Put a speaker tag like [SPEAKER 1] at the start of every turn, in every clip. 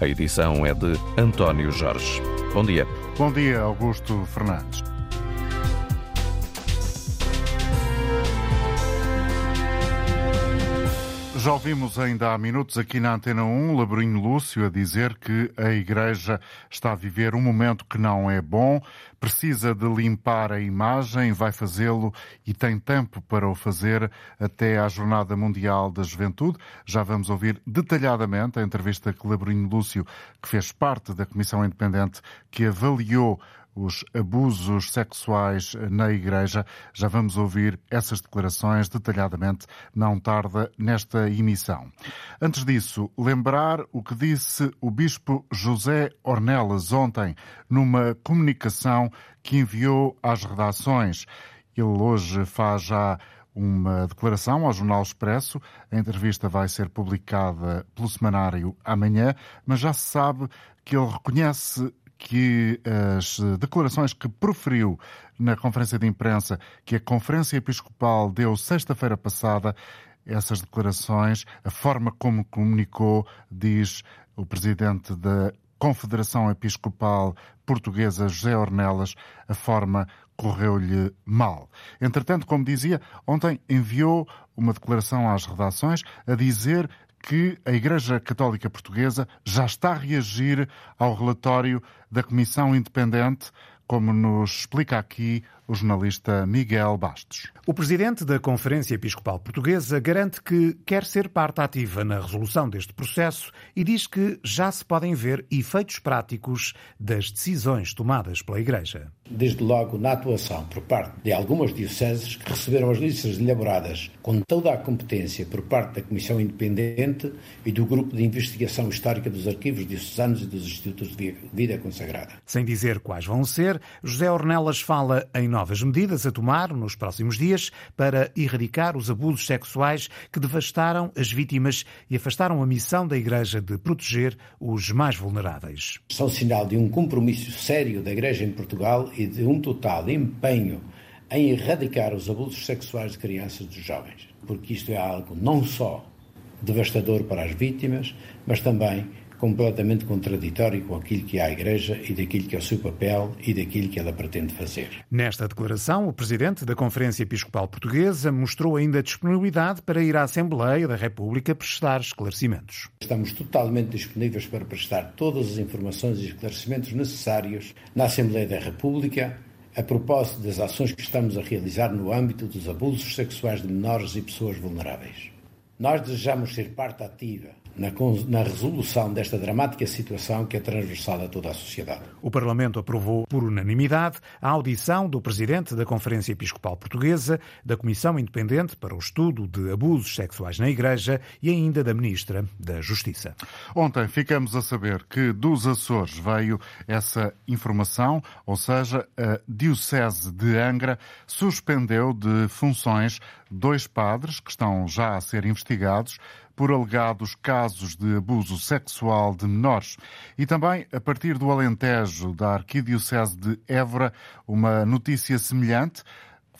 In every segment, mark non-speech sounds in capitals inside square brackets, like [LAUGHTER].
[SPEAKER 1] A edição é de António Jorge. Bom dia.
[SPEAKER 2] Bom dia, Augusto Fernandes. Já ouvimos ainda há minutos aqui na Antena 1 Labrinho Lúcio a dizer que a Igreja está a viver um momento que não é bom, precisa de limpar a imagem, vai fazê-lo e tem tempo para o fazer até à Jornada Mundial da Juventude. Já vamos ouvir detalhadamente a entrevista que Labrinho Lúcio, que fez parte da Comissão Independente que avaliou os abusos sexuais na Igreja. Já vamos ouvir essas declarações detalhadamente, não tarda nesta emissão. Antes disso, lembrar o que disse o Bispo José Ornelas ontem numa comunicação que enviou às redações. Ele hoje faz já uma declaração ao Jornal Expresso. A entrevista vai ser publicada pelo semanário amanhã, mas já se sabe que ele reconhece que as declarações que proferiu na conferência de imprensa que a Conferência Episcopal deu sexta-feira passada, essas declarações, a forma como comunicou, diz o presidente da Confederação Episcopal Portuguesa, José Ornelas, a forma correu-lhe mal. Entretanto, como dizia, ontem enviou uma declaração às redações a dizer que a Igreja Católica Portuguesa já está a reagir ao relatório da Comissão Independente, como nos explica aqui o jornalista Miguel Bastos.
[SPEAKER 3] O presidente da Conferência Episcopal Portuguesa garante que quer ser parte ativa na resolução deste processo e diz que já se podem ver efeitos práticos das decisões tomadas pela Igreja.
[SPEAKER 4] Desde logo na atuação por parte de algumas dioceses que receberam as listas elaboradas com toda a competência por parte da Comissão Independente e do Grupo de Investigação Histórica dos Arquivos Diocesanos e dos Institutos de Vida Consagrada.
[SPEAKER 3] Sem dizer quais vão ser, José Ornelas fala em novas medidas a tomar nos próximos dias para erradicar os abusos sexuais que devastaram as vítimas e afastaram a missão da Igreja de proteger os mais vulneráveis.
[SPEAKER 4] São sinal de um compromisso sério da Igreja em Portugal e de um total empenho em erradicar os abusos sexuais de crianças e de jovens, porque isto é algo não só devastador para as vítimas, mas também completamente contraditório com aquilo que é a Igreja e daquilo que é o seu papel e daquilo que ela pretende fazer.
[SPEAKER 3] Nesta declaração, o presidente da Conferência Episcopal Portuguesa mostrou ainda disponibilidade para ir à Assembleia da República prestar esclarecimentos.
[SPEAKER 4] Estamos totalmente disponíveis para prestar todas as informações e esclarecimentos necessários na Assembleia da República a propósito das ações que estamos a realizar no âmbito dos abusos sexuais de menores e pessoas vulneráveis. Nós desejamos ser parte ativa na, na, resolução desta dramática situação que é transversal a toda a sociedade.
[SPEAKER 3] O Parlamento aprovou por unanimidade a audição do Presidente da Conferência Episcopal Portuguesa, da Comissão Independente para o Estudo de Abusos Sexuais na Igreja e ainda da Ministra da Justiça.
[SPEAKER 2] Ontem ficamos a saber que dos Açores veio essa informação, ou seja, a Diocese de Angra suspendeu de funções dois padres que estão já a ser investigados por alegados casos de abuso sexual de menores. E também, a partir do Alentejo, da Arquidiocese de Évora, uma notícia semelhante.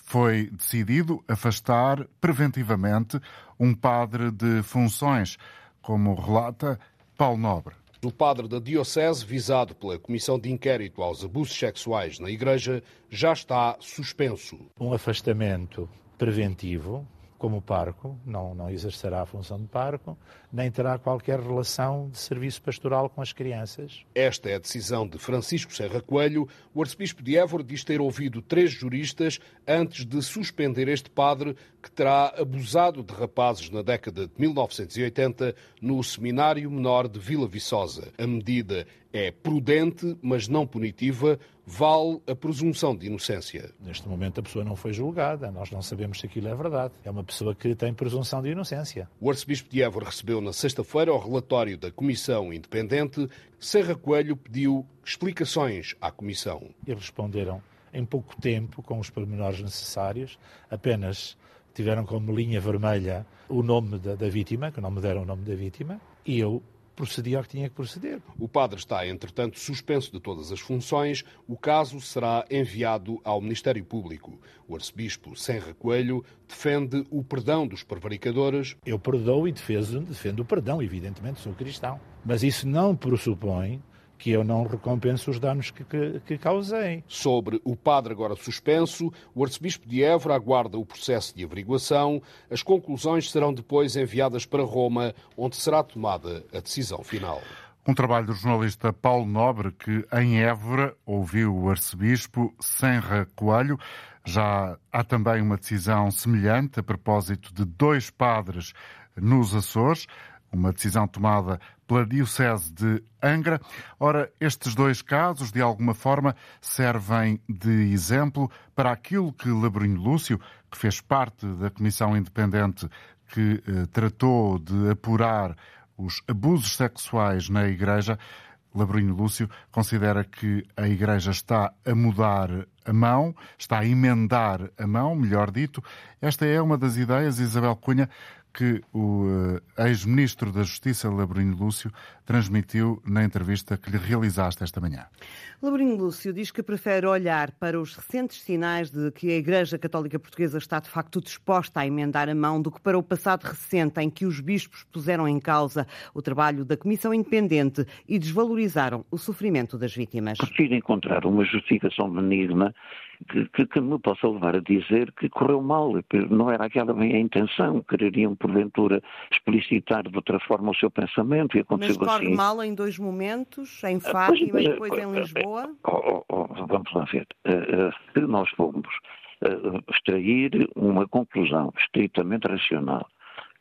[SPEAKER 2] Foi decidido afastar preventivamente um padre de funções, como relata Paulo Nobre.
[SPEAKER 5] O padre da Diocese, visado pela Comissão de Inquérito aos Abusos Sexuais na Igreja, já está suspenso.
[SPEAKER 6] Um afastamento preventivo como parco, não, não exercerá a função de parco, nem terá qualquer relação de serviço pastoral com as crianças.
[SPEAKER 5] Esta é a decisão de Francisco Serra Coelho. O arcebispo de Évora diz ter ouvido três juristas antes de suspender este padre que terá abusado de rapazes na década de 1980 no Seminário Menor de Vila Viçosa. A medida é prudente, mas não punitiva, vale a presunção de inocência.
[SPEAKER 6] Neste momento a pessoa não foi julgada, nós não sabemos se aquilo é verdade. É uma pessoa que tem presunção de inocência.
[SPEAKER 5] O arcebispo de Évora recebeu na sexta-feira o relatório da Comissão Independente. Serra Coelho pediu explicações à Comissão.
[SPEAKER 6] Eles responderam em pouco tempo, com os pormenores necessários, apenas tiveram como linha vermelha o nome da, da vítima, que não me deram o nome da vítima, e eu procedia ao que tinha que proceder.
[SPEAKER 5] O padre está, entretanto, suspenso de todas as funções. O caso será enviado ao Ministério Público. O arcebispo Senra Coelho defende o perdão dos prevaricadores.
[SPEAKER 6] Eu perdoo e defendo, defendo o perdão, evidentemente, sou cristão. Mas isso não pressupõe que eu não recompenso os danos que, que, que, causei.
[SPEAKER 5] Sobre o padre agora suspenso, o arcebispo de Évora aguarda o processo de averiguação. As conclusões serão depois enviadas para Roma, onde será tomada a decisão final.
[SPEAKER 2] Um trabalho do jornalista Paulo Nobre, que em Évora ouviu o arcebispo Senra Coelho. Já há também uma decisão semelhante a propósito de dois padres nos Açores uma decisão tomada pela Diocese de Angra. Ora, estes dois casos, de alguma forma, servem de exemplo para aquilo que Labrinho Lúcio, que fez parte da Comissão Independente que eh, tratou de apurar os abusos sexuais na Igreja, Labrinho Lúcio considera que a Igreja está a mudar a mão, está a emendar a mão, melhor dito. Esta é uma das ideias, Isabel Cunha, que o eh, ex-ministro da Justiça, Labrinho Lúcio, transmitiu na entrevista que lhe realizaste esta manhã.
[SPEAKER 7] Labrinho Lúcio diz que prefere olhar para os recentes sinais de que a Igreja Católica Portuguesa está de facto disposta a emendar a mão do que para o passado recente em que os bispos puseram em causa o trabalho da Comissão Independente e desvalorizaram o sofrimento das vítimas.
[SPEAKER 8] Prefiro encontrar uma justificação benigna que, que, que, me possa levar a dizer que correu mal, não era aquela bem a intenção, quereriam porventura explicitar de outra forma o seu pensamento e aconteceu
[SPEAKER 7] Mas
[SPEAKER 8] corre
[SPEAKER 7] assim. mal em dois momentos, em ah, Fátima e depois em Lisboa?
[SPEAKER 8] Oh, oh, oh, vamos lá ver. Uh, se nós formos extrair uma conclusão estritamente racional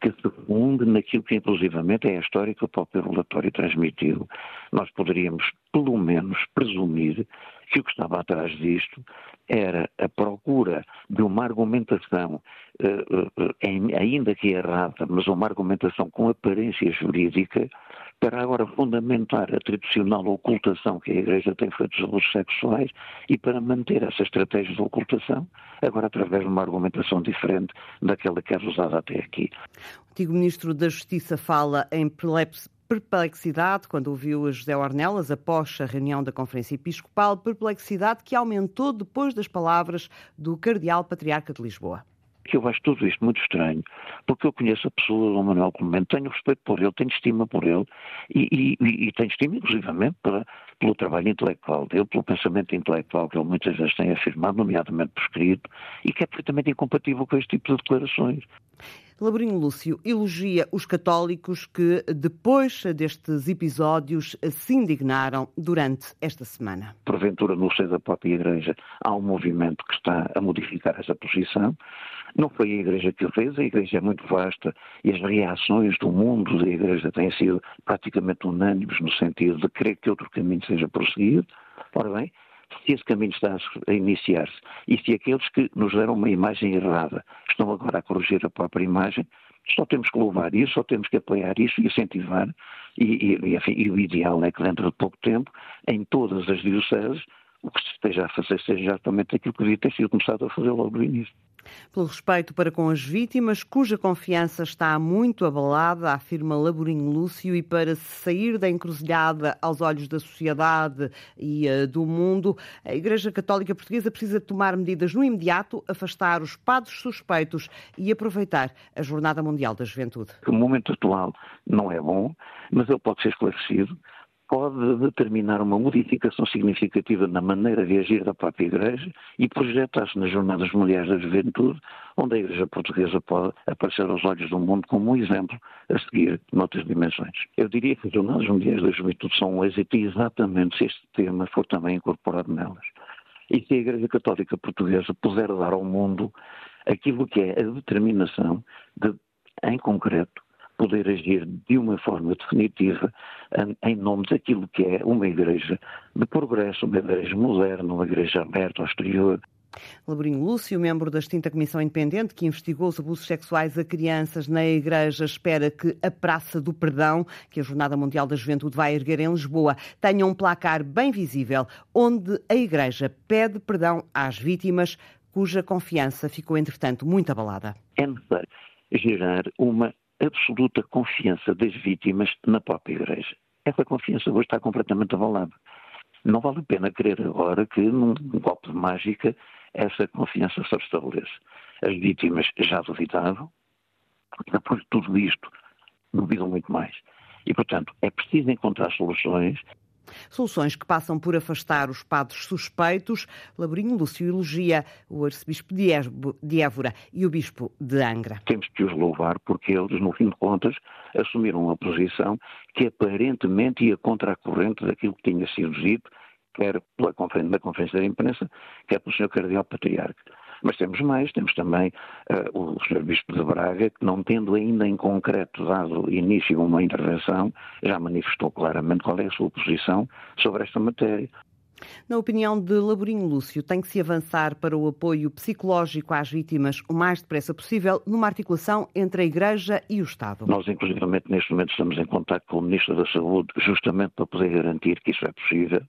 [SPEAKER 8] que se funde naquilo que inclusivamente é a história que o próprio relatório transmitiu, nós poderíamos pelo menos presumir que o que estava atrás disto era a procura de uma argumentação, ainda que errada, mas uma argumentação com aparência jurídica, para agora fundamentar a tradicional ocultação que a Igreja tem feito dos abusos sexuais e para manter essa estratégia de ocultação, agora através de uma argumentação diferente daquela que é usada até aqui.
[SPEAKER 7] O antigo Ministro da Justiça fala em perplexidade quando ouviu José Ornelas após a reunião da Conferência Episcopal, perplexidade que aumentou depois das palavras do Cardeal Patriarca de Lisboa
[SPEAKER 8] que eu acho tudo isto muito estranho, porque eu conheço a pessoa do Manuel Clemente, tenho respeito por ele, tenho estima por ele e, e, e tenho estima, inclusivamente, para, pelo trabalho intelectual dele, pelo pensamento intelectual que ele muitas vezes tem afirmado, nomeadamente por escrito, e que é perfeitamente incompatível com este tipo de declarações.
[SPEAKER 7] Labrinho Lúcio elogia os católicos que, depois destes episódios, se indignaram durante esta semana.
[SPEAKER 8] Porventura, no seio da própria Igreja, há um movimento que está a modificar essa posição. Não foi a Igreja que o fez, a Igreja é muito vasta e as reações do mundo da Igreja têm sido praticamente unânimes no sentido de querer que outro caminho seja prosseguido. Ora bem, se esse caminho está a iniciar-se e se aqueles que nos deram uma imagem errada. Estão agora a corrigir a própria imagem, só temos que louvar isso, só temos que apoiar isso e incentivar. E, e, enfim, e o ideal é que dentro de pouco tempo, em todas as dioceses, o que se esteja a fazer seja exatamente aquilo que devia ter sido começado a fazer logo no início
[SPEAKER 7] pelo respeito para com as vítimas, cuja confiança está muito abalada, afirma Laborinho Lúcio, e para sair da encruzilhada aos olhos da sociedade e uh, do mundo, a Igreja Católica Portuguesa precisa tomar medidas no imediato, afastar os padres suspeitos e aproveitar a Jornada Mundial da Juventude.
[SPEAKER 8] O momento atual não é bom, mas ele pode ser esclarecido pode determinar uma modificação significativa na maneira de agir da própria Igreja e projetar-se nas Jornadas Mundiais da Juventude, onde a Igreja Portuguesa pode aparecer aos olhos do mundo como um exemplo a seguir noutras dimensões. Eu diria que as Jornadas Mundiais da Juventude são um êxito exatamente se este tema for também incorporado nelas. E se a Igreja Católica Portuguesa puder dar ao mundo aquilo que é a determinação de, em concreto, poder agir de uma forma definitiva em nome daquilo que é uma igreja de progresso, uma igreja moderna, uma igreja aberta ao exterior.
[SPEAKER 7] Laborinho Lúcio, membro da extinta Comissão Independente que investigou os abusos sexuais a crianças na Igreja, espera que a Praça do Perdão, que a Jornada Mundial da Juventude vai erguer em Lisboa, tenha um placar bem visível, onde a Igreja pede perdão às vítimas, cuja confiança ficou, entretanto, muito abalada.
[SPEAKER 8] É necessário gerar uma absoluta confiança das vítimas na própria Igreja. Essa confiança hoje está completamente abalada. Não vale a pena querer agora que, num golpe de mágica, essa confiança se restabeleça. As vítimas já duvidavam, depois de tudo isto, duvidam muito mais. E, portanto, é preciso encontrar soluções
[SPEAKER 7] Soluções que passam por afastar os padres suspeitos. Laborinho Lúcio elogia o arcebispo de Évora e o bispo de Angra.
[SPEAKER 8] Temos que os louvar porque eles, no fim de contas, assumiram uma posição que aparentemente ia contra a corrente daquilo que tinha sido dito, quer pela conferência da imprensa, quer pelo Sr. Cardeal Patriarca. Mas temos mais, temos também uh, o Sr. Bispo de Braga, que não tendo ainda em concreto dado início a uma intervenção, já manifestou claramente qual é a sua posição sobre esta matéria.
[SPEAKER 7] Na opinião de Laborinho Lúcio, tem que se avançar para o apoio psicológico às vítimas o mais depressa possível, numa articulação entre a Igreja e o Estado.
[SPEAKER 8] Nós, inclusivamente, neste momento estamos em contato com o Ministro da Saúde, justamente para poder garantir que isso é possível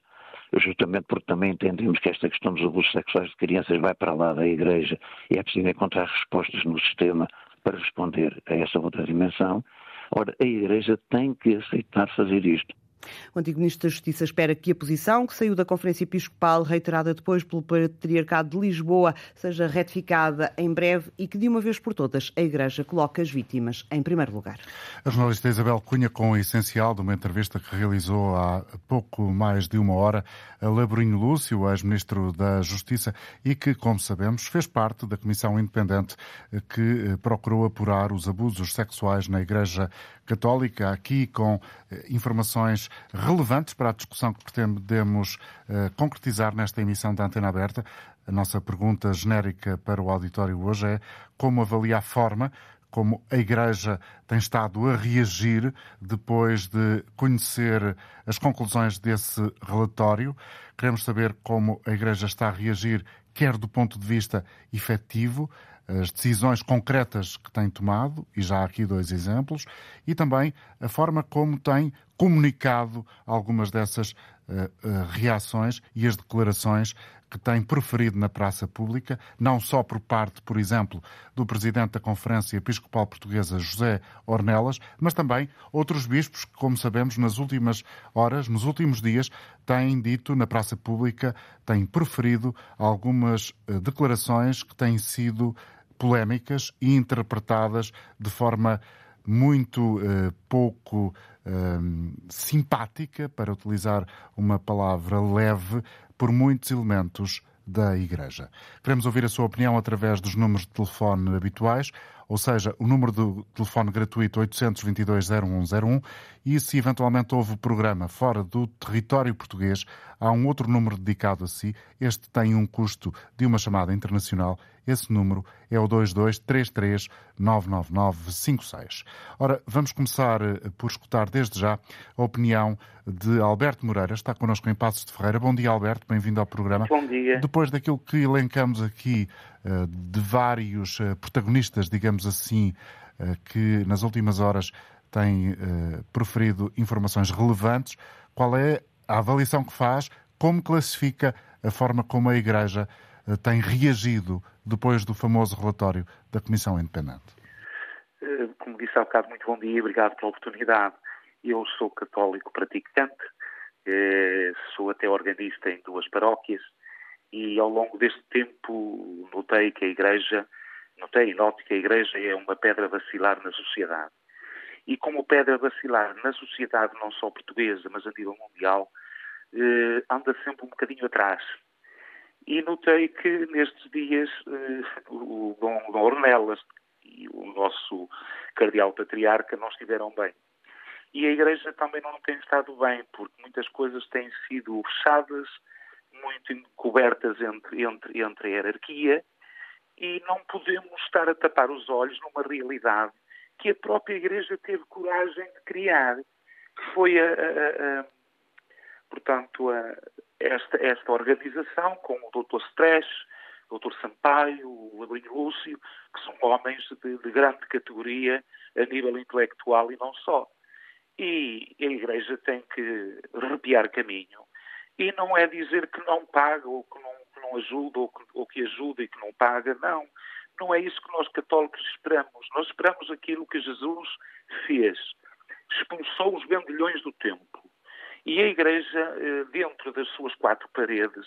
[SPEAKER 8] justamente porque também entendemos que esta questão dos abusos sexuais de crianças vai para lá da Igreja e é preciso encontrar respostas no sistema para responder a essa outra dimensão. Ora, a Igreja tem que aceitar fazer isto.
[SPEAKER 7] O antigo Ministro da Justiça espera que a posição que saiu da Conferência Episcopal, reiterada depois pelo Patriarcado de Lisboa, seja retificada em breve e que, de uma vez por todas, a Igreja coloque as vítimas em primeiro lugar.
[SPEAKER 2] A jornalista Isabel Cunha, com o essencial de uma entrevista que realizou há pouco mais de uma hora a Laborinho Lúcio, ex-ministro da Justiça, e que, como sabemos, fez parte da comissão independente que procurou apurar os abusos sexuais na Igreja Católica, aqui com eh, informações relevantes para a discussão que pretendemos uh, concretizar nesta emissão da Antena Aberta. A nossa pergunta genérica para o auditório hoje é como avalia a forma como a Igreja tem estado a reagir depois de conhecer as conclusões desse relatório. Queremos saber como a Igreja está a reagir, quer do ponto de vista efetivo, as decisões concretas que tem tomado, e já há aqui dois exemplos, e também a forma como tem comunicado algumas dessas uh, uh, reações e as declarações que tem proferido na praça pública, não só por parte, por exemplo, do presidente da Conferência Episcopal Portuguesa, José Ornelas, mas também outros bispos que, como sabemos, nas últimas horas, nos últimos dias, têm dito na praça pública, têm proferido algumas uh, declarações que têm sido polémicas e interpretadas de forma muito uh, pouco uh, simpática, para utilizar uma palavra leve, por muitos elementos da Igreja. Queremos ouvir a sua opinião através dos números de telefone habituais, ou seja, o número do telefone gratuito 822-0101 e se eventualmente houve programa fora do território português, há um outro número dedicado a si. Este tem um custo de uma chamada internacional esse número é o 2233 99956. Ora, vamos começar eh, por escutar desde já a opinião de Alberto Moreira. Está connosco em Passos de Ferreira. Bom dia, Alberto. Bem-vindo ao programa.
[SPEAKER 9] Bom dia.
[SPEAKER 2] Depois daquilo que elencamos aqui de vários eh, protagonistas, digamos assim, que nas últimas horas têm proferido informações relevantes, qual é a avaliação que faz? Como classifica a forma como a Igreja tem reagido depois do famoso relatório da Comissão Independente?
[SPEAKER 9] Eh, como disse há bocado, muito bom dia e obrigado pela oportunidade. Eu sou católico praticante, eh, sou até organista em duas paróquias e ao longo deste tempo notei que a Igreja, notei e noto que a Igreja é uma pedra vacilar na sociedade. E como pedra vacilar na sociedade não só portuguesa, mas a nível mundial, eh, anda sempre um bocadinho atrás e notei que nestes dias eh, o Dom, Dom Ornelas e o nosso Cardeal Patriarca não estiveram bem. E a Igreja também não tem estado bem, porque muitas coisas têm sido fechadas, muito encobertas entre, entre, entre a hierarquia, e não podemos estar a tapar os olhos numa realidade que a própria Igreja teve coragem de criar, que foi a, a, a portanto, a, esta, esta organização com o Dr. Stress, o Dr. Sampaio, o Adelinho Lúcio, que são homens de, de, grande categoria a nível intelectual e não só. E a Igreja tem que arrepiar caminho. E não é dizer que não paga ou que não, que não ajuda ou que, ou que ajuda e que não paga, não. Não é isso que nós católicos esperamos. Nós esperamos aquilo que Jesus fez. Expulsou os vendilhões do templo. E a Igreja, eh, dentro das suas quatro paredes,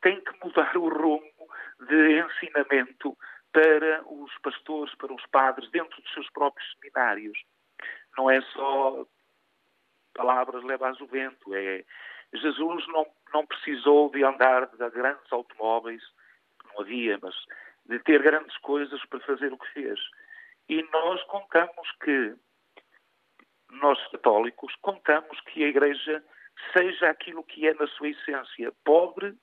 [SPEAKER 9] tem que mudar o rumo de ensinamento para os pastores, para os padres, dentro dos seus próprios seminários. Não é só palavras levadas ao vento, é Jesus não, não precisou de andar de grandes automóveis, não havia, mas de ter grandes coisas para fazer o que fez. E nós contamos que, nós católicos, contamos que a Igreja seja aquilo que é na sua essência, pobre,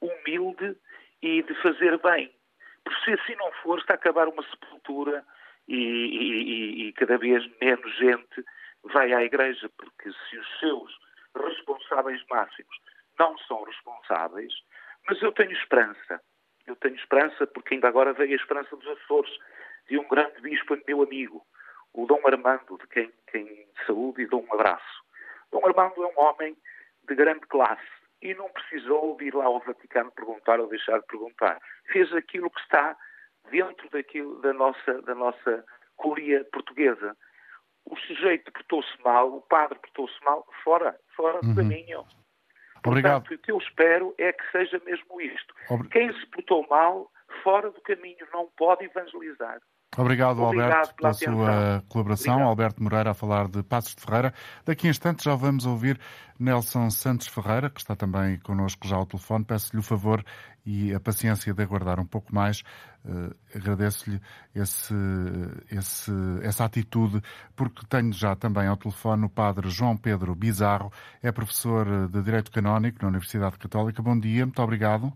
[SPEAKER 9] humilde e de fazer bem. Por se assim não for, está a acabar uma sepultura e, e, e cada vez menos gente vai à Igreja, porque se os seus responsáveis máximos não são responsáveis, mas eu tenho esperança. Eu tenho esperança porque ainda agora veio a esperança dos Açores, de um grande bispo meu amigo, o Dom Armando, de quem, quem e dou um abraço. Dom Armando é um homem de grande classe e não precisou de ir lá ao Vaticano perguntar ou deixar de perguntar. Fez aquilo que está dentro daquilo, da nossa, da nossa curia portuguesa o sujeito portou-se mal, o padre portou-se mal, fora, fora do uhum. caminho.
[SPEAKER 2] Obrigado.
[SPEAKER 9] Portanto, o que eu espero é que seja mesmo isto.
[SPEAKER 2] Obri...
[SPEAKER 9] Quem se portou mal, fora do caminho, não pode evangelizar.
[SPEAKER 2] Obrigado, Obrigado Alberto, pela, pela sua colaboração. Obrigado. Alberto Moreira a falar de Passos de Ferreira. Daqui a instantes já vamos ouvir Nelson Santos Ferreira, que está também connosco já ao telefone. Peço-lhe o favor e a paciência de aguardar um pouco mais. Uh, Agradeço-lhe essa atitude, porque tenho já também ao telefone o padre João Pedro Bizarro, é professor de Direito Canónico na Universidade Católica. Bom dia, muito obrigado.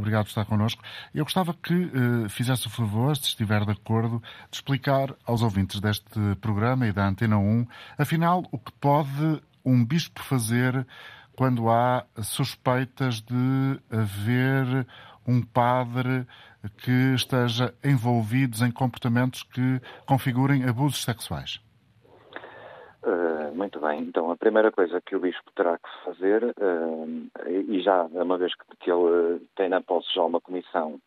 [SPEAKER 2] Obrigado por estar connosco. Eu gostava que uh, fizesse o favor, se estiver de acordo, de explicar aos ouvintes deste programa e da Antena 1, afinal, o que pode um bispo fazer quando há suspeitas de haver um padre que esteja envolvido em comportamentos que configurem abusos sexuais?
[SPEAKER 10] Muito bem, então a primeira coisa que o Bispo terá que fazer, uh, e já uma vez que, ele tem na posse já uma comissão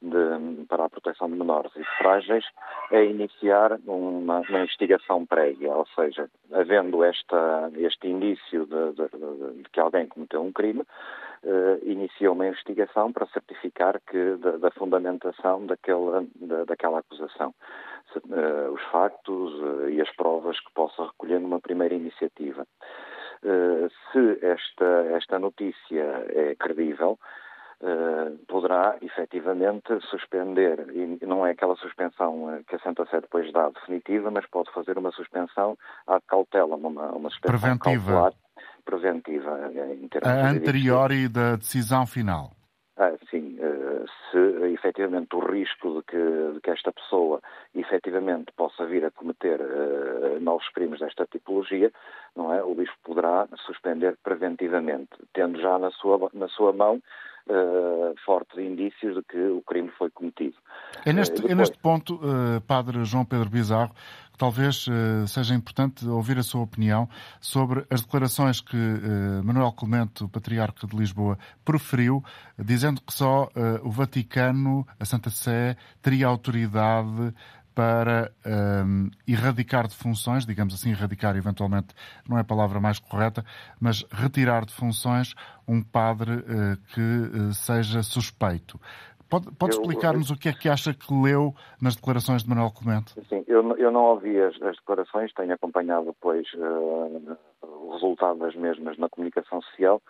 [SPEAKER 10] de, para a proteção de menores e de frágeis, é iniciar uma, uma investigação prévia, ou seja, havendo esta, este indício de, de, de, que alguém cometeu um crime, uh, inicia uma investigação para certificar que da, da fundamentação daquela, da, daquela acusação. Uh, os factos uh, e as provas que possa recolher numa primeira iniciativa. Uh, se esta, esta notícia é credível, poderá efetivamente suspender, e não é aquela suspensão que a Santa Sé depois dá definitiva, mas pode fazer uma suspensão à cautela, uma, uma suspensão
[SPEAKER 2] preventiva.
[SPEAKER 10] cautelar preventiva. Em
[SPEAKER 2] termos a anterior e da decisão final.
[SPEAKER 10] Ah, sim, eh, se efetivamente o risco de que, de que, esta pessoa efetivamente possa vir a cometer uh, novos crimes desta tipologia, não é? O bispo poderá suspender preventivamente, tendo já na sua, na sua mão uh, fortes indícios de que o crime foi cometido.
[SPEAKER 2] É neste, depois... é neste ponto, uh, Padre João Pedro Bizarro, que talvez uh, seja importante ouvir a sua opinião sobre as declarações que Manuel Clemente, o Patriarca de Lisboa, proferiu, dizendo que só o Vaticano, a Santa Sé, teria autoridade para um, erradicar de funções, digamos assim, erradicar eventualmente não é a palavra mais correta, mas retirar de funções um padre uh, que uh, seja suspeito. Pode, pode explicar-nos o que é que acha que leu nas declarações de Manuel Clemente?
[SPEAKER 10] Sim, eu, eu não ouvi as, as, declarações, tenho acompanhado depois uh, o resultado das mesmas na comunicação social,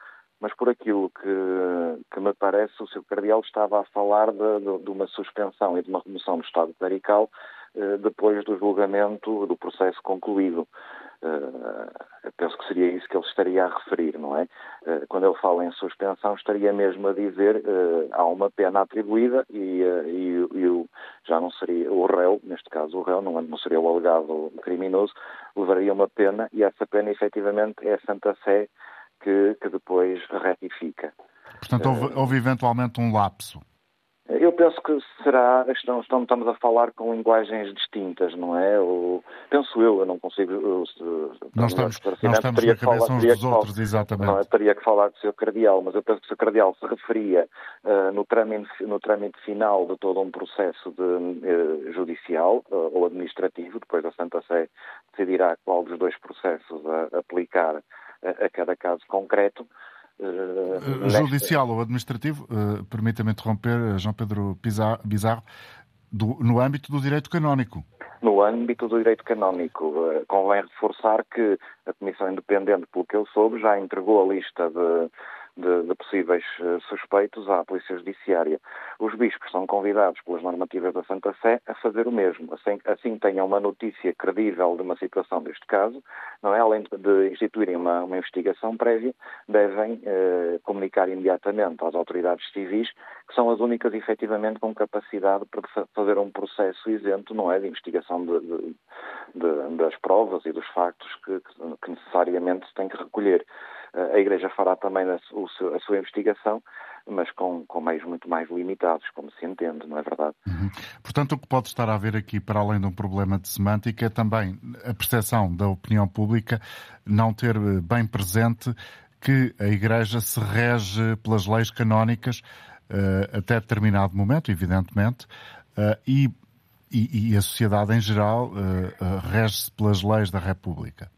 [SPEAKER 10] mas por aquilo que, que me parece, o seu cardeal estava a falar de, de, de uma suspensão e de uma remoção do Estado clerical eh, depois do julgamento do processo concluído. Uh, penso que seria isso que ele estaria a referir, não é? Uh, quando ele fala em suspensão, estaria mesmo a dizer uh, há uma pena atribuída e, e, e o, já não seria o réu, neste caso o réu, não, não seria o alegado criminoso, levaria uma pena e essa pena efetivamente é a Santa Sé que, que depois retifica.
[SPEAKER 2] Portanto, houve, houve eventualmente um lapso.
[SPEAKER 10] Eu penso que será, estamos, estamos a falar com linguagens distintas, não é? Ou, penso eu, eu não consigo. Eu,
[SPEAKER 2] nós estamos, nós estamos teria na cabeça falar, uns dos outros, exatamente. Não,
[SPEAKER 10] eu teria que falar do Sr. Cardeal, mas eu penso que o Sr. Cardeal se referia uh, no, trâmite, no trâmite final de todo um processo de, uh, judicial uh, ou administrativo, depois a Santa Sé decidirá qual dos dois processos a, aplicar a, a cada caso concreto.
[SPEAKER 2] Uh, judicial ou administrativo, uh, permita-me interromper, João Pedro Bizarro, do, no âmbito do direito canónico.
[SPEAKER 10] No âmbito do direito canónico, uh, convém reforçar que a Comissão Independente, pelo que eu soube, já entregou a lista de de, de, possíveis eh, suspeitos à Polícia Judiciária. Os bispos são convidados pelas normativas da Santa Sé a fazer o mesmo. Assim, assim tenham uma notícia credível de uma situação deste caso, não é? além de instituírem uma, uma investigação prévia, devem eh, comunicar imediatamente às autoridades civis, que são as únicas efetivamente com capacidade para fazer um processo isento, não é, de investigação de, de, de, das provas e dos factos que, que necessariamente se tem que recolher. A Igreja fará também a, a sua investigação, mas com, com meios muito mais limitados, como se entende, não é verdade?
[SPEAKER 2] Uhum. Portanto, o que pode estar a haver aqui, para além de um problema de semântica, é também a percepção da opinião pública não ter eh, bem presente que a Igreja se rege pelas leis canónicas uh, até determinado momento, evidentemente, uh, e, e, e, a sociedade em geral uh, rege-se pelas leis da República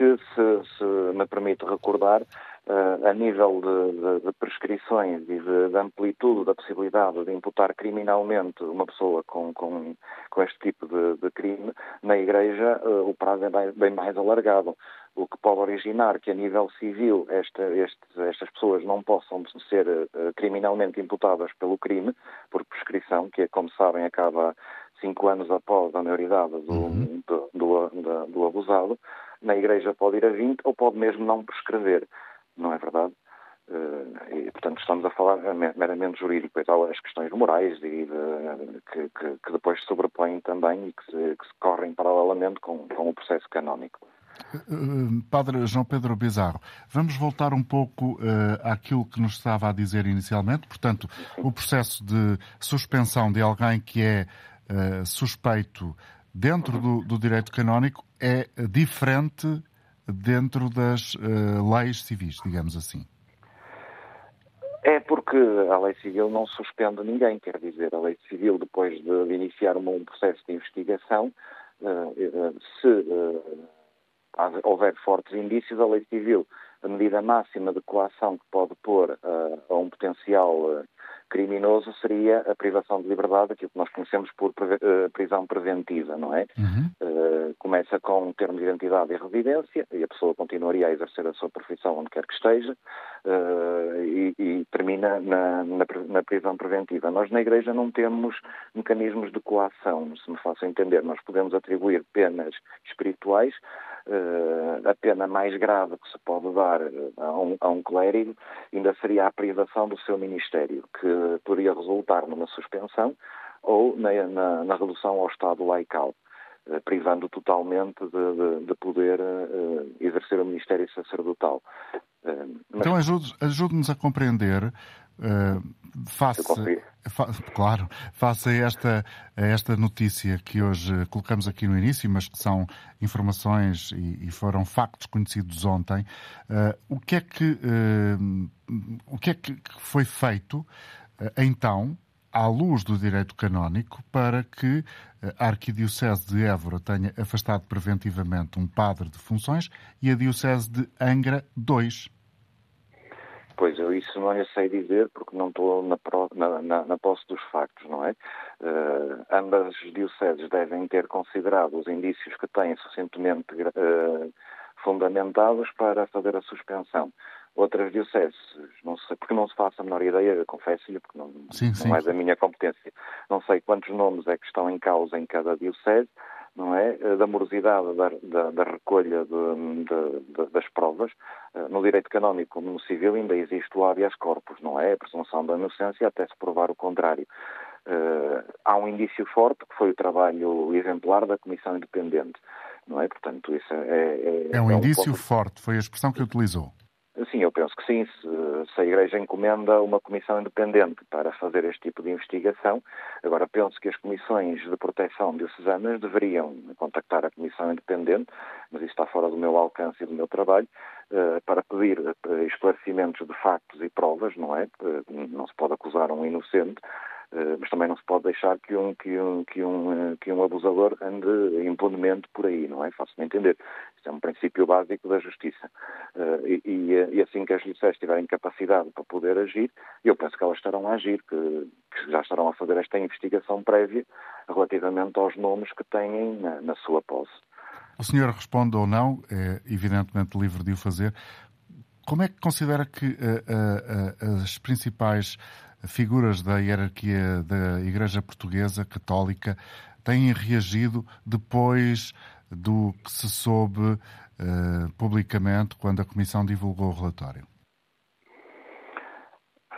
[SPEAKER 10] que, se, se me permite recordar, uh, a nível de, de, de prescrições e de, de, amplitude da possibilidade de imputar criminalmente uma pessoa com, com, com este tipo de, crime, na Igreja uh, o prazo é bem, bem, mais alargado, o que pode originar que a nível civil esta, este, estas pessoas não possam ser uh, criminalmente imputadas pelo crime, por prescrição, que, como sabem, acaba cinco anos após a maioridade do, uhum. do, do, do abusado, na Igreja pode ir a 20 ou pode mesmo não prescrever, não é verdade? Uh, e, portanto, estamos a falar meramente jurídico, e tal, as questões morais e de, que, que, que, depois se sobrepõem também e que se, que se correm paralelamente com, com o processo canónico.
[SPEAKER 2] Uh, Padre João Pedro Bizarro, vamos voltar um pouco uh, àquilo que nos estava a dizer inicialmente. Portanto, o processo de suspensão de alguém que é uh, suspeito dentro do, do direito canónico é diferente dentro das uh, leis civis, digamos assim?
[SPEAKER 10] É porque a lei civil não suspende ninguém, quer dizer, a lei civil, depois de, iniciar um processo de investigação, uh, se houver fortes indícios, a lei civil, a medida máxima de coação que pode pôr a um potencial criminoso seria a privação de liberdade, aquilo que nós conhecemos por eh, prisão preventiva, não é? Uhum. Uh, começa com um termo de identidade e residência e a pessoa continuaria a exercer a sua profissão onde quer que esteja uh, e, e, termina na, na, na, prisão preventiva. Nós na Igreja não temos mecanismos de coação, se me faço entender. Nós podemos atribuir penas espirituais a pena mais grave que se pode dar a um, a um clérigo ainda seria a privação do seu ministério, que poderia resultar numa suspensão ou na, na, na redução ao Estado laical, eh, privando totalmente de, de, de poder uh, exercer o ministério sacerdotal.
[SPEAKER 2] Uh, mas... Então ajude-nos ajude a compreender, uh, face, fa, claro, face a esta, a esta notícia que hoje colocamos aqui no início, mas que são informações e, e foram factos conhecidos ontem, o que é que o que é que foi feito eh, então, à luz do direito canónico, para que eh, a Arquidiocese de Évora tenha afastado preventivamente um padre de funções e a Diocese de Angra, dois.
[SPEAKER 10] Pois, eu isso não lhe sei dizer porque não estou na, na, na, na posse dos factos, não é? Uh, ambas as dioceses devem ter considerado os indícios que têm suficientemente uh, fundamentados para fazer a suspensão outras dioceses, não sei, porque não se faça a menor ideia, confesso-lhe, porque não, sim, não sim. é da minha competência. Não sei quantos nomes é que estão em causa em cada diocese, não é? Eh, da morosidade da, da, da recolha de, de, das provas. Eh, no direito canónico, como no civil, ainda existe o habeas corpus, não é? A presunção da inocência até se provar o contrário. Uh, há um indício forte, que foi o trabalho exemplar da Comissão Independente, não é? Portanto, isso é...
[SPEAKER 2] É, é um é indício um ponto... forte, foi a expressão que utilizou.
[SPEAKER 10] Sim, eu penso que sim. Se, se, a Igreja encomenda uma comissão independente para fazer este tipo de investigação, agora penso que as comissões de proteção diocesanas deveriam contactar a comissão independente, mas isso está fora do meu alcance e do meu trabalho, uh, para pedir uh, esclarecimentos de factos e provas, não é? Uh, não se pode acusar um inocente eh, mas também não se pode deixar que um, que um, que um, eh, que um abusador ande impunemente por aí, não é? De entender. Isto é um princípio básico da justiça. Eh, e, e assim que as justiças tiverem capacidade para poder agir, eu penso que elas estarão a agir, que, que já estarão a fazer esta investigação prévia relativamente aos nomes que têm na, na sua posse.
[SPEAKER 2] O senhor responde ou não, é evidentemente livre de o fazer. Como é que considera que uh, uh, uh, as principais figuras da hierarquia da Igreja Portuguesa Católica têm reagido depois do que se soube uh, publicamente quando a Comissão divulgou o relatório?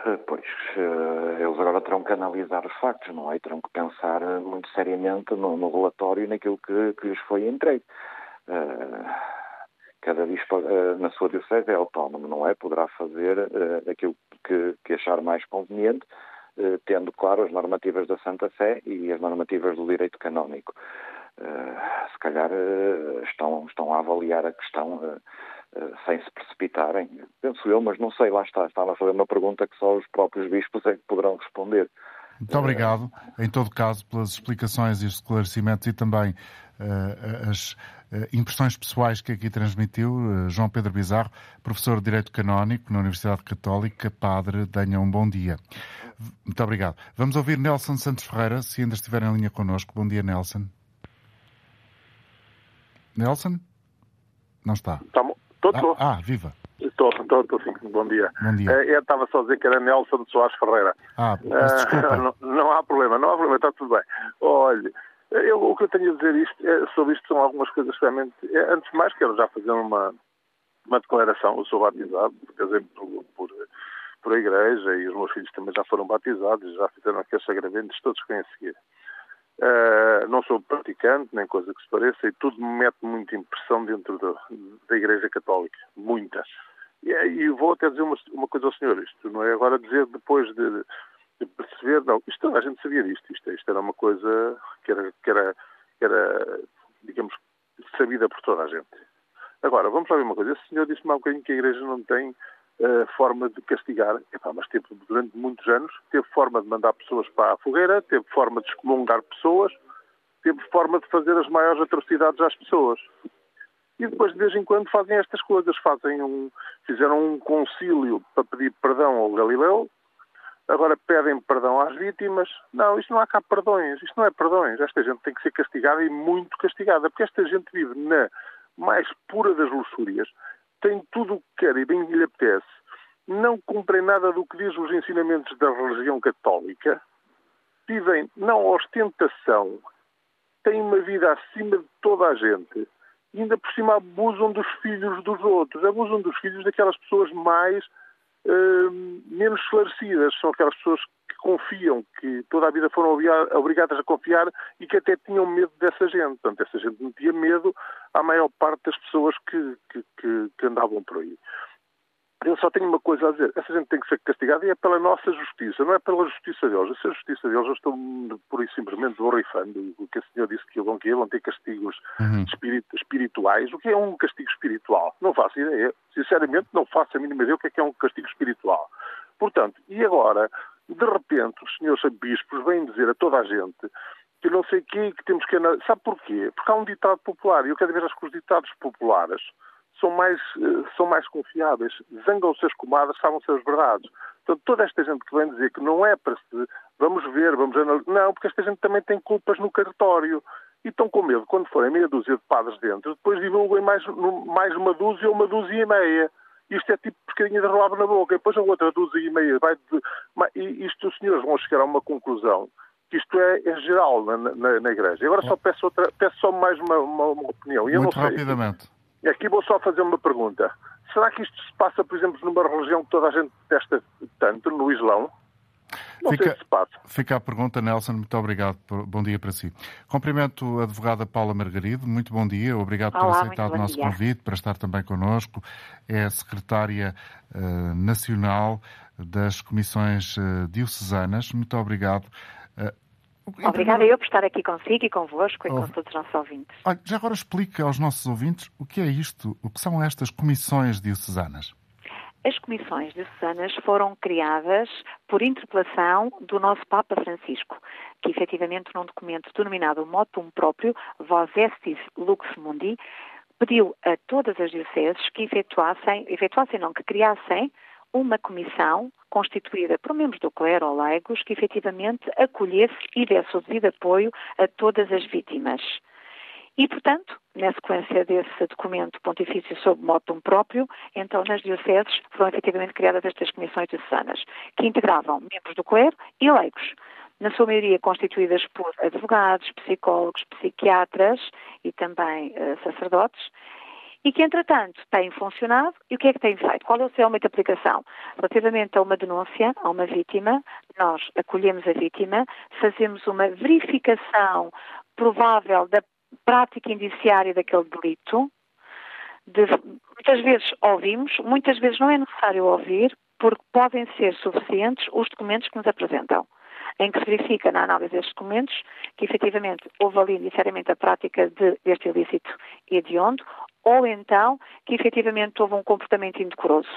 [SPEAKER 10] Eh, pois, uh, eles agora terão que analisar os factos, não é? E terão que pensar muito seriamente no, no relatório e naquilo que, que lhes foi entregue. Uh, cada bispo na sua diocese é autónomo, não é? Poderá fazer uh, aquilo que, que, achar mais conveniente, uh, tendo, claro, as normativas da Santa Sé e as normativas do direito canónico. se calhar estão, estão a avaliar a questão sem se precipitarem, penso eu, mas não sei, lá está, estava a fazer uma pergunta que só os próprios bispos é que poderão responder.
[SPEAKER 2] Muito obrigado, em todo caso, pelas explicações e esclarecimentos e também as uh, impressões pessoais que aqui transmitiu. Uh, João Pedro Bizarro, professor de Direito Canónico na Universidade Católica, padre, tenha um bom dia. Muito obrigado. Vamos ouvir Nelson Santos Ferreira, se ainda estiver em linha connosco. Bom dia, Nelson. Nelson? Não está.
[SPEAKER 11] Estou, estou.
[SPEAKER 2] Ah, ah, viva.
[SPEAKER 11] Estou, estou, estou sim. Bom dia.
[SPEAKER 2] Bom dia.
[SPEAKER 11] eu estava só a dizer que era Nelson Soares Ferreira.
[SPEAKER 2] Ah, desculpa. [LAUGHS]
[SPEAKER 11] não, não, há problema, não há problema, está tudo bem. Olhe, eu, o que eu tenho a dizer isto, é, sobre isto são algumas coisas realmente. É, antes de mais, quero já fazer uma, uma declaração. Eu sou batizado, casei por, por, por a igreja e os meus filhos também já foram batizados, já fizeram aqueles sagramentos todos que vêm a seguir. Uh, não sou praticante, nem coisa que se pareça, e tudo me mete muita impressão dentro da, da Igreja Católica. Muita. E, e vou até dizer uma, uma, coisa ao senhor, isto não é agora dizer depois de, de perceber, não, isto a gente sabia disto, isto, isto era uma coisa que era, que era, que era, digamos, sabida por toda a gente. Agora, vamos lá ver uma coisa, esse senhor disse-me há um bocadinho que a Igreja não tem uh, forma de castigar, Epá, mas teve durante muitos anos, teve forma de mandar pessoas para a fogueira, teve forma de excomungar pessoas, teve forma de fazer as maiores atrocidades às pessoas e depois de vez em quando fazem estas coisas, fazem um, fizeram um concílio para pedir perdão ao Galileu, agora pedem perdão às vítimas. Não, isto não há cá perdões, isto não é perdões. Esta gente tem que ser castigada e muito castigada, porque esta gente vive na mais pura das luxúrias, tem tudo o que quer e bem lhe apetece, não cumprem nada do que diz os ensinamentos da religião católica, vivem na ostentação, têm uma vida acima de toda a gente e ainda por cima abusam dos filhos dos outros, abusam dos filhos daquelas pessoas mais menos esclarecidas, são aquelas pessoas que confiam, que toda a vida foram obrigadas a confiar e que até tinham medo dessa gente. Portanto, essa gente metia medo à maior parte das pessoas que, que, que, que andavam por aí. Eu só tenho uma coisa a dizer. Essa gente tem que ser castigada e é pela nossa justiça, não é pela justiça deles. Essa justiça deles, eu estou por isso simplesmente borrifando o que o senhor disse que vão, que vão ter castigos uhum. espirituais. O que é um castigo espiritual? Não faço ideia. Sinceramente, não faço a mínima ideia o que é, que é um castigo espiritual. Portanto, e agora, de repente, os senhores bispos vêm dizer a toda a gente que não sei o quê, que temos que... Sabe porquê? Porque há um ditado popular, e eu cada vez acho que os ditados populares são mais, eh, são mais confiáveis. Zangam-se as comadas, sabem-se as verdades. Portanto, toda esta gente que vem dizer que não é para se. Vamos ver, vamos analisar. Não, porque esta gente também tem culpas no cartório. E estão com medo, quando forem meia dúzia de padres dentro, depois divulguem mais, mais uma dúzia ou uma dúzia e meia. Isto é tipo pescadinha de relavo na boca. E depois a outra dúzia e meia vai. De... E isto os senhores vão chegar a uma conclusão que isto é, é geral na, na, na, igreja. Agora só peço, outra, peço só mais uma, uma, uma opinião.
[SPEAKER 2] Muito rapidamente.
[SPEAKER 11] E aqui vou só fazer uma pergunta. Será que isto se passa, por exemplo, numa religião que toda a gente detesta tanto, no Islão? Não
[SPEAKER 2] fica,
[SPEAKER 11] sei se passa.
[SPEAKER 2] Fica a pergunta, Nelson. Muito obrigado. Bom dia para si. Cumprimento a advogada Paula Margarido. Muito bom dia. Obrigado
[SPEAKER 12] Olá,
[SPEAKER 2] por aceitar o nosso
[SPEAKER 12] dia.
[SPEAKER 2] convite, para estar também connosco. É a secretária uh, nacional das comissões uh, diocesanas. Muito obrigado.
[SPEAKER 12] Uh, Obrigada eu por estar aqui consigo e convosco e com todos os nossos ouvintes.
[SPEAKER 2] Olha, já agora explica aos nossos ouvintes o que é isto, o que são estas comissões diocesanas.
[SPEAKER 12] As comissões diocesanas foram criadas por interpelação do nosso Papa Francisco, que efetivamente num documento denominado Motum Próprio, Vos Estis Lux Mundi, pediu a todas as dioceses que efetuassem, efetuassem não, que criassem uma comissão constituída por membros do clero ou leigos que efetivamente acolhesse e desse o devido apoio a todas as vítimas. E, portanto, na sequência desse documento pontifício sob motum próprio, então nas dioceses foram efetivamente criadas estas comissões diocesanas, que integravam membros do clero e leigos, na sua maioria constituídas por advogados, psicólogos, psiquiatras e também uh, sacerdotes, e que, entretanto, têm funcionado. E o que é que têm feito? Qual é o seu elemento de aplicação? Relativamente a uma denúncia, a uma vítima, nós acolhemos a vítima, fazemos uma verificação provável da prática indiciária daquele delito. De, muitas vezes ouvimos, muitas vezes não é necessário ouvir, porque podem ser suficientes os documentos que nos apresentam em que se verifica na análise destes documentos que efetivamente houve ali indiciariamente a prática de, deste ilícito hediondo ou então que efetivamente houve um comportamento indecoroso.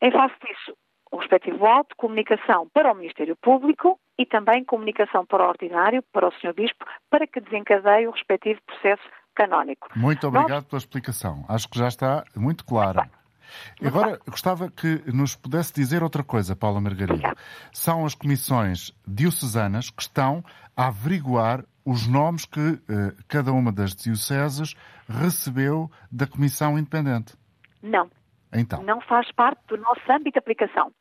[SPEAKER 12] Em face disso, o respectivo auto, comunicação para o Ministério Público e também comunicação para o ordinário, para o Sr. Bispo, para que desencadeie o respectivo processo canónico.
[SPEAKER 2] Muito obrigado Nós... pela explicação. Acho que já está muito clara. Agora, gostava que nos pudesse dizer outra coisa, Paula Margarida. São as comissões diocesanas que estão a averiguar os nomes que eh, cada uma das dioceses recebeu da Comissão Independente.
[SPEAKER 12] Não.
[SPEAKER 2] Então.
[SPEAKER 12] Não faz parte do nosso âmbito de aplicação.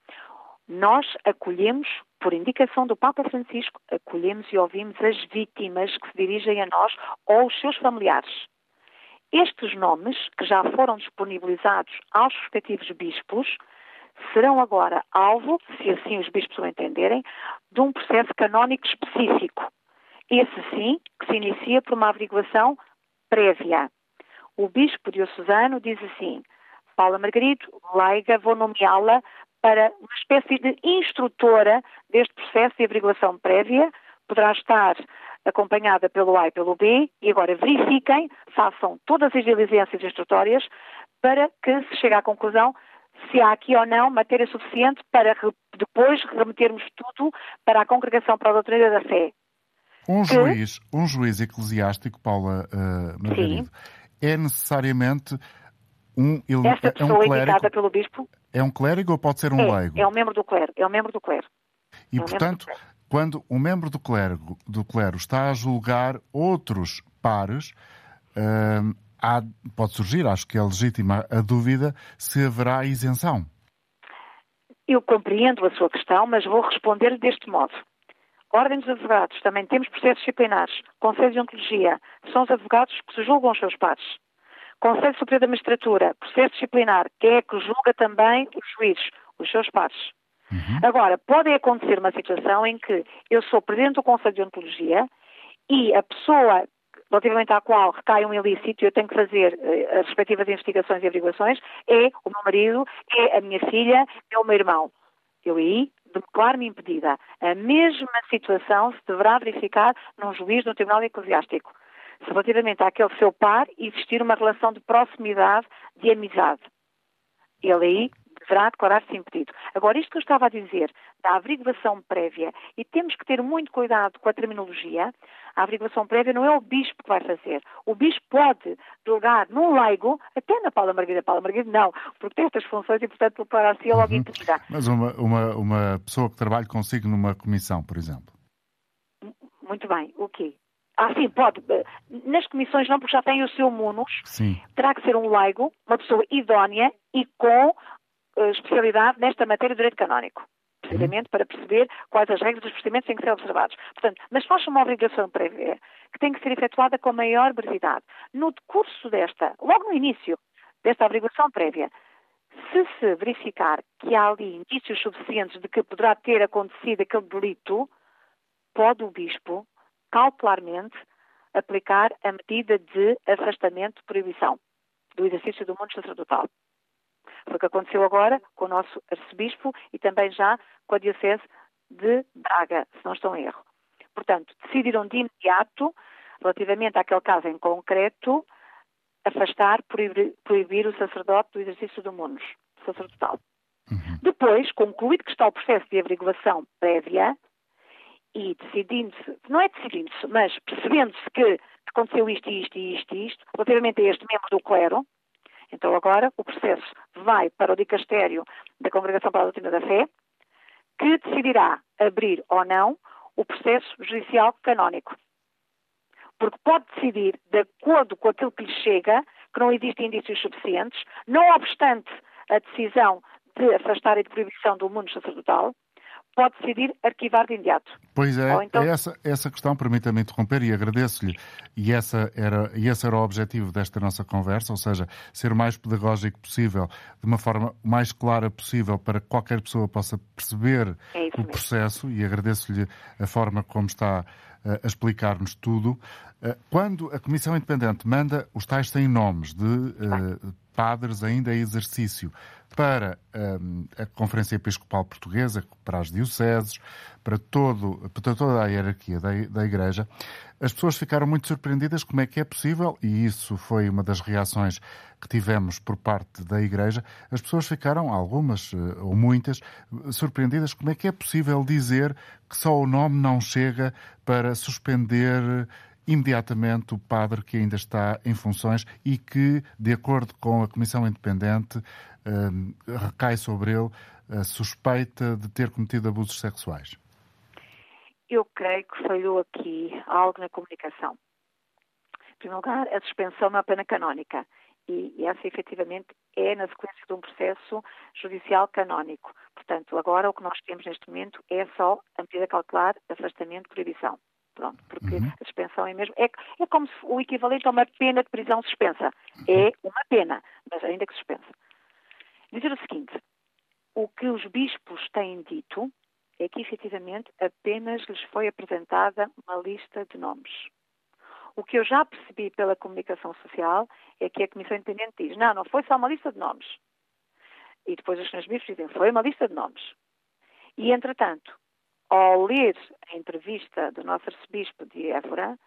[SPEAKER 12] Nós acolhemos, por indicação do Papa Francisco, acolhemos e ouvimos as vítimas que se dirigem a nós ou os seus familiares. Estes nomes, que já foram disponibilizados aos respectivos bispos, serão agora alvo, se assim os bispos o entenderem, de um processo canónico específico. Esse sim, que se inicia por uma averiguação prévia. O bispo diocesano diz assim: Paula Margarito, leiga, vou nomeá-la para uma espécie de instrutora deste processo de averiguação prévia. Poderá estar acompanhada pelo A e pelo B, e agora verifiquem, façam todas as diligências instrutórias para que se chegue à conclusão se há aqui ou não matéria suficiente para depois remetermos tudo para a Congregação para a Doutrina da Fé.
[SPEAKER 2] Um que... juiz, um juiz eclesiástico, Paula uh, Margarido, é necessariamente um,
[SPEAKER 12] ele, Esta pessoa é um clérigo, indicada pelo bispo?
[SPEAKER 2] É um clérigo ou pode ser um
[SPEAKER 12] é,
[SPEAKER 2] leigo?
[SPEAKER 12] É um membro do clero, é um membro do clero.
[SPEAKER 2] E,
[SPEAKER 12] é um
[SPEAKER 2] portanto, quando um membro do clero, do clero está a julgar outros pares, uh, há, pode surgir, acho que é legítima a dúvida, se haverá isenção.
[SPEAKER 12] Eu compreendo a sua questão, mas vou responder deste modo. Ordem dos Advogados, também temos processos disciplinares. Conselho de Ontologia, são os advogados que se julgam os seus pares. Conselho Superior da Magistratura, processo disciplinar, quem é que julga também os juízes, os seus pares. Uhum. Agora, pode acontecer uma situação em que eu sou presidente do Conselho de Ontologia e a pessoa relativamente à qual recai um ilícito eu tenho que fazer uh, as respectivas investigações e averiguações é o meu marido, é a minha filha, é o meu irmão. Eu aí declaro-me impedida. A mesma situação se deverá verificar num juiz no Tribunal Eclesiástico. Se relativamente àquele seu par existir uma relação de proximidade, de amizade. Ele aí deverá declarar-se impedido. Agora, isto que eu estava a dizer, da averiguação prévia, e temos que ter muito cuidado com a terminologia, a averiguação prévia não é o bispo que vai fazer. O bispo pode delegar num leigo, até na Paula Margarida. Paula Margarida não, porque tem estas funções e, portanto, declarar-se logo uhum. impedida.
[SPEAKER 2] Mas uma, uma, uma pessoa que trabalhe consigo numa comissão, por exemplo?
[SPEAKER 12] Muito bem. O quê? Ah, sim, pode. Nas comissões não, porque já tem o seu munus.
[SPEAKER 2] Sim.
[SPEAKER 12] Terá que ser um leigo, uma pessoa idónea e com especialidade nesta matéria de direito canónico. Precisamente para perceber quais as regras dos procedimentos têm que ser observados. Portanto, mas faz uma obrigação prévia que tem que ser efetuada com maior brevidade. No decurso desta, logo no início desta averiguação prévia, se se verificar que há ali indícios suficientes de que poderá ter acontecido aquele delito, pode o bispo, cautelarmente, aplicar a medida de afastamento de proibição do exercício do mundo sacerdotal. Foi o que aconteceu agora com o nosso arcebispo e também já com a diocese de Braga, se não estou em erro. Portanto, decidiram de imediato, relativamente àquele caso em concreto, afastar, proibir, proibir o sacerdote do exercício do mundo sacerdotal. Uhum. Depois, concluído que está o processo de averiguação prévia e decidindo-se, não é decidindo-se, mas percebendo-se que aconteceu isto, isto, isto e isto, relativamente a este membro do clero, então agora o processo vai para o dicastério da Congregação para a Doutrina da Fé, que decidirá abrir ou não o processo judicial canónico. Porque pode decidir, de acordo com aquilo que lhe chega, que não existem indícios suficientes, não obstante a decisão de afastar de proibição do mundo sacerdotal, pode decidir arquivar de imediato.
[SPEAKER 2] Pois é, então... é essa, essa questão, permita-me interromper e agradeço-lhe, e, essa era, e esse era o objetivo desta nossa conversa, ou seja, ser o mais pedagógico possível, de uma forma mais clara possível, para que qualquer pessoa possa perceber é o processo, e agradeço-lhe a forma como está eh, a explicar-nos tudo. Eh, quando a Comissão Independente manda os tais sem nomes de uh, padres ainda em exercício para um, a Conferência Episcopal Portuguesa, para as dioceses, para, todo, para toda a hierarquia da, da Igreja, as pessoas ficaram muito surpreendidas como é que é possível, e isso foi uma das reações que tivemos por parte da Igreja, as pessoas ficaram, algumas eh, ou muitas, surpreendidas como é que é possível dizer que só o nome não chega para suspender imediatamente o padre que ainda está em funções e que, de acordo com a Comissão Independente, eh, recai sobre ele a suspeita de ter cometido abusos sexuais?
[SPEAKER 12] Eu creio que falhou aqui algo na comunicação. Em primeiro lugar, a suspensão não é pena canónica. E, essa, efetivamente, é na sequência de um processo judicial canónico. Portanto, agora o que nós temos neste momento é só a medida cautelar de afastamento proibição. Pronto, porque uhum. a suspensão é mesmo. É, é como se o equivalente a uma pena de prisão suspensa. É uma pena, mas ainda que suspensa. Dizer o seguinte: o que os bispos têm dito é que efetivamente apenas lhes foi apresentada uma lista de nomes. O que eu já percebi pela comunicação social é que a Comissão Independente diz: não, não foi só uma lista de nomes. E depois os senhores bispos dizem: foi uma lista de nomes. E, entretanto, ao ler a entrevista do nosso arcebispo de Évora,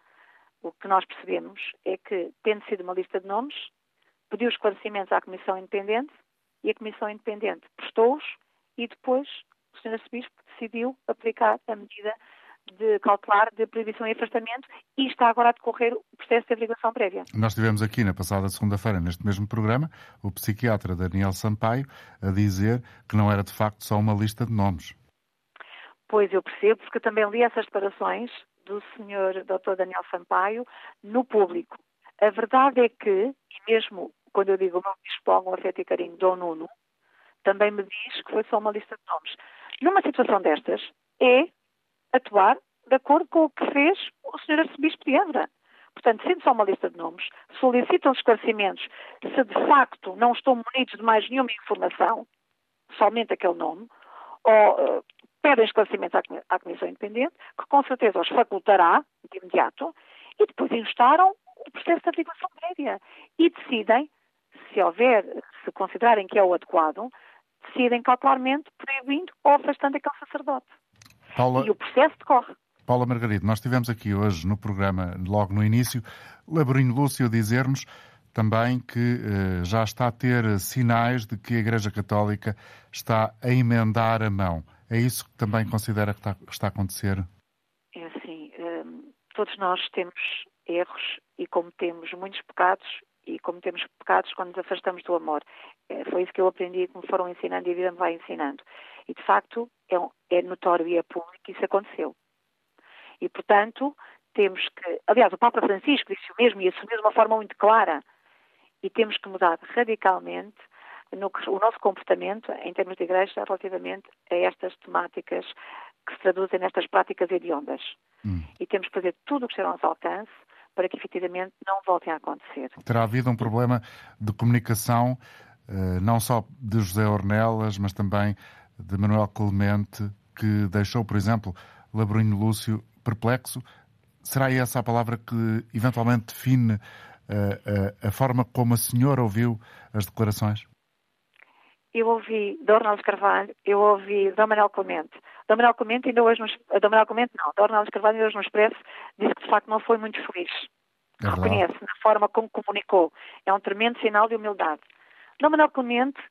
[SPEAKER 12] o que nós percebemos é que, tendo sido uma lista de nomes, pediu esclarecimentos à Comissão Independente e a Comissão Independente prestou-os e depois o Sr. Arcebispo decidiu aplicar a medida de cautelar de proibição e afastamento e está agora a decorrer o processo de averiguação prévia.
[SPEAKER 2] Nós tivemos aqui na passada segunda-feira, neste mesmo programa, o psiquiatra Daniel Sampaio a dizer que não era de facto só uma lista de nomes.
[SPEAKER 12] Pois eu percebo, porque também li essas declarações do Sr. Dr. Daniel Sampaio no público. A verdade é que, e mesmo quando eu digo o meu bispo algum afeto e carinho, Dom Nuno, também me diz que foi só uma lista de nomes. Numa situação destas, é atuar de acordo com o que fez o Sr. Arcebispo de Évora. Portanto, sendo só uma lista de nomes, solicitam esclarecimentos se de facto não estão munidos de mais nenhuma informação, somente aquele nome, ou uh, pedem esclarecimentos à, Comissão Independente, que com certeza os facultará de imediato, e depois instaram o processo de averiguação prévia e decidem, se houver, se considerarem que é o adequado, decidem cautelarmente proibindo ou afastando aquele sacerdote. Paula... E o processo decorre.
[SPEAKER 2] Paula Margarida, nós tivemos aqui hoje no programa, logo no início, Laborinho Lúcio dizer-nos também que eh, já está a ter sinais de que a Igreja Católica está a emendar a mão. É isso que também considera que está, está a acontecer?
[SPEAKER 12] É assim, hum, todos nós temos erros e cometemos muitos pecados e cometemos pecados quando nos afastamos do amor. É, foi isso que eu aprendi que me foram ensinando e a vida me vai ensinando. E, de facto, é, é notório e é público que isso aconteceu. E, portanto, temos que... Aliás, o Papa Francisco disse o mesmo e assumiu de uma forma muito clara. E temos que mudar radicalmente no, o nosso comportamento em termos de igreja relativamente a estas temáticas que se traduzem nestas práticas hediondas. Hum. E temos que fazer tudo o que estiver ao nosso alcance para que efetivamente não voltem a acontecer.
[SPEAKER 2] Terá havido um problema de comunicação não só de José Ornelas, mas também de Manuel Clemente, que deixou, por exemplo, Labrunho Lúcio perplexo. Será essa a palavra que eventualmente define a, a, a forma como a senhora ouviu as declarações?
[SPEAKER 12] Eu ouvi Dornelles Carvalho, eu ouvi Dom Manuel Clemente. Dom Manuel Clemente ainda hoje nos, Dom Manuel Clemente não, Dornelles Carvalho ainda hoje no Expresso disse que de facto não foi muito feliz. É Reconhece na forma como comunicou. É um tremendo sinal de humildade. Dom Manuel Clemente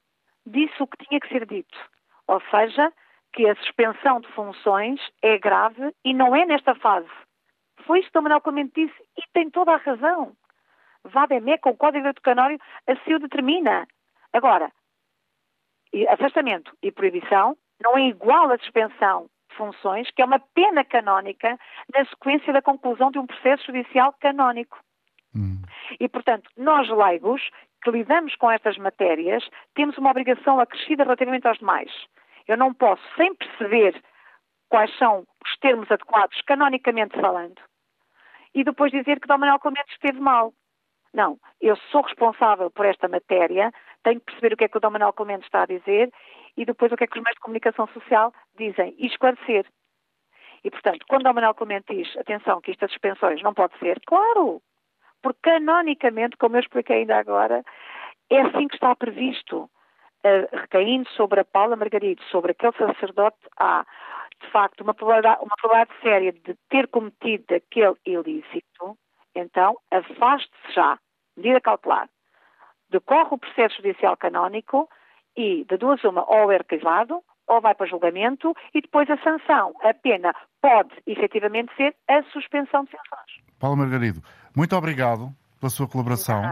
[SPEAKER 12] disse o que tinha que ser dito. Ou seja, que a suspensão de funções é grave e não é nesta fase. Foi isso que Dom Manuel Clemente disse e tem toda a razão. VADEME, com o Código do Canório, assim o determina. Agora, afastamento e proibição não é igual à suspensão de funções, que é uma pena canónica na sequência da conclusão de um processo judicial canónico. Hum. E, portanto, nós leigos que lidamos com estas matérias temos uma obrigação acrescida relativamente aos demais. Eu não posso, sem perceber quais são os termos adequados, canonicamente falando, e depois dizer que Dom Manuel Clemente esteve mal. Não, eu sou responsável por esta matéria, tenho que perceber o que é que o Dom Manuel Clemente está a dizer e depois o que é que os meios de comunicação social dizem e esclarecer. E, portanto, quando o Dom Manuel Clemente diz, atenção, que estas suspensões não pode ser, claro, porque canonicamente, como eu expliquei ainda agora, é assim que está previsto. Uh, recaindo sobre a Paula Margarido, sobre aquele sacerdote, há, de facto, uma probabilidade, uma probabilidade séria de ter cometido aquele ilícito, então afaste-se já, medida cautelar. Decorre o processo judicial canónico e, de duas uma, ou é arquivado, ou vai para julgamento, e depois a sanção, a pena, pode efetivamente ser a suspensão de sanções.
[SPEAKER 2] Paulo Margarido, muito obrigado pela sua colaboração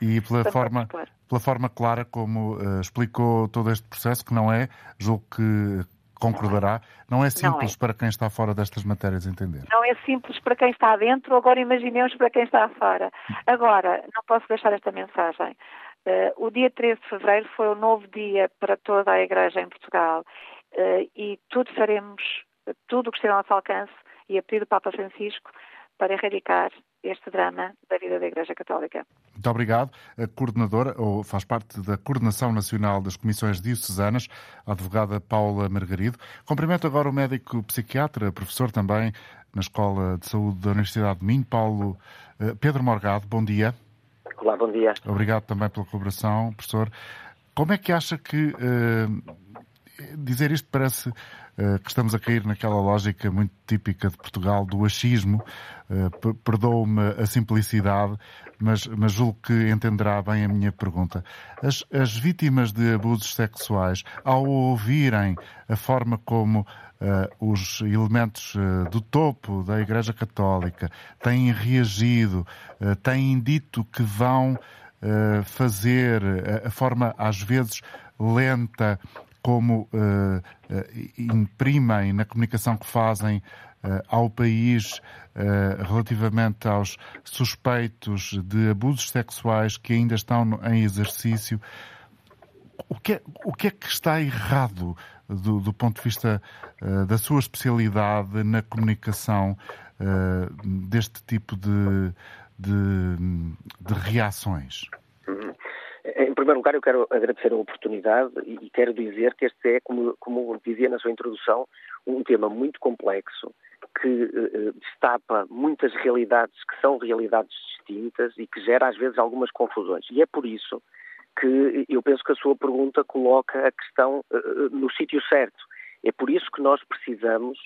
[SPEAKER 2] e pela forma, pela forma clara como uh, explicou todo este processo, que não é, julgo que concordará, não é simples não é. para quem está fora destas matérias entender.
[SPEAKER 12] Não é simples para quem está dentro, agora imaginemos para quem está fora. Agora, não posso deixar esta mensagem. Uh, o dia 13 de fevereiro foi um novo dia para toda a Igreja em Portugal uh, e tudo faremos, tudo o que estiver ao nosso alcance e a pedido do Papa Francisco para erradicar este drama da vida da Igreja Católica.
[SPEAKER 2] Muito obrigado. A coordenadora, ou faz parte da Coordenação Nacional das Comissões Diocesanas, a advogada Paula Margarido. Cumprimento agora o médico psiquiatra, professor também na Escola de Saúde da Universidade de Minho, Paulo eh, Pedro Morgado. Bom dia.
[SPEAKER 13] Olá, bom dia.
[SPEAKER 2] Obrigado também pela colaboração, professor. Como é que acha que uh, dizer isto parece uh, que estamos a cair naquela lógica muito típica de Portugal do achismo. Uh, Perdoe-me a simplicidade, mas, mas julgo que entenderá bem a minha pergunta. As, as vítimas de abusos sexuais, ao ouvirem a forma como uh, os elementos uh, do topo da Igreja Católica têm reagido, uh, têm dito que vão fazer a forma às vezes lenta como uh, uh, imprimem na comunicação que fazem uh, ao país relativamente aos suspeitos de abusos sexuais que ainda estão em exercício. O que é, o que, é que está errado do, do ponto de vista da sua especialidade na comunicação deste tipo de, de, de reações?
[SPEAKER 13] Primeiro lugar, eu quero agradecer a oportunidade e quero dizer que este é, como, como dizia na sua introdução, um tema muito complexo que uh, destapa muitas realidades que são realidades distintas e que gera às vezes algumas confusões. E é por isso que eu penso que a sua pergunta coloca a questão uh, no sítio certo. É por isso que nós precisamos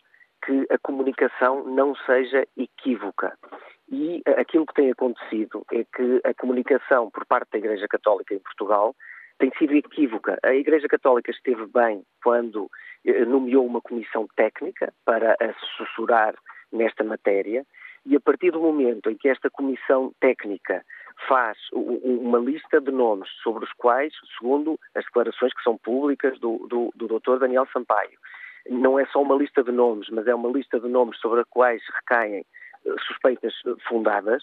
[SPEAKER 13] que a comunicação não seja equívoca. E aquilo que tem acontecido é que a comunicação por parte da Igreja Católica em Portugal tem sido equívoca. A Igreja Católica esteve bem quando eh, nomeou uma comissão técnica para assessorar nesta matéria e a partir do momento em que esta comissão técnica faz uma lista de nomes sobre os quais, segundo as declarações que são públicas do, do, do Dr. Daniel Sampaio, não é só uma lista de nomes, mas é uma lista de nomes sobre os quais recaem suspeitas fundadas,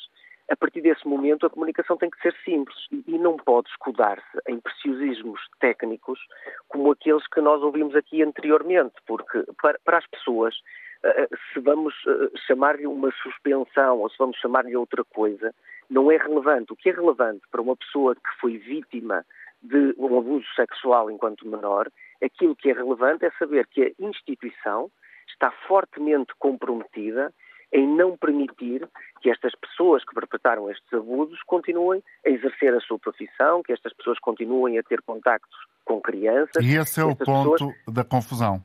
[SPEAKER 13] a partir desse momento a comunicação tem que ser simples e não pode escudar-se em preciosismos técnicos como aqueles que nós ouvimos aqui anteriormente, porque para, para as pessoas, eh, eh, se vamos eh, chamar-lhe uma suspensão ou se vamos chamar-lhe outra coisa, não é relevante. O que é relevante para uma pessoa que foi vítima de um abuso sexual enquanto menor, aquilo que é relevante é saber que a instituição está fortemente comprometida em não permitir que estas pessoas que perpetraram estes abusos continuem a exercer a sua profissão, que estas pessoas continuem a ter contactos com crianças.
[SPEAKER 2] E esse é o ponto pessoas... da confusão.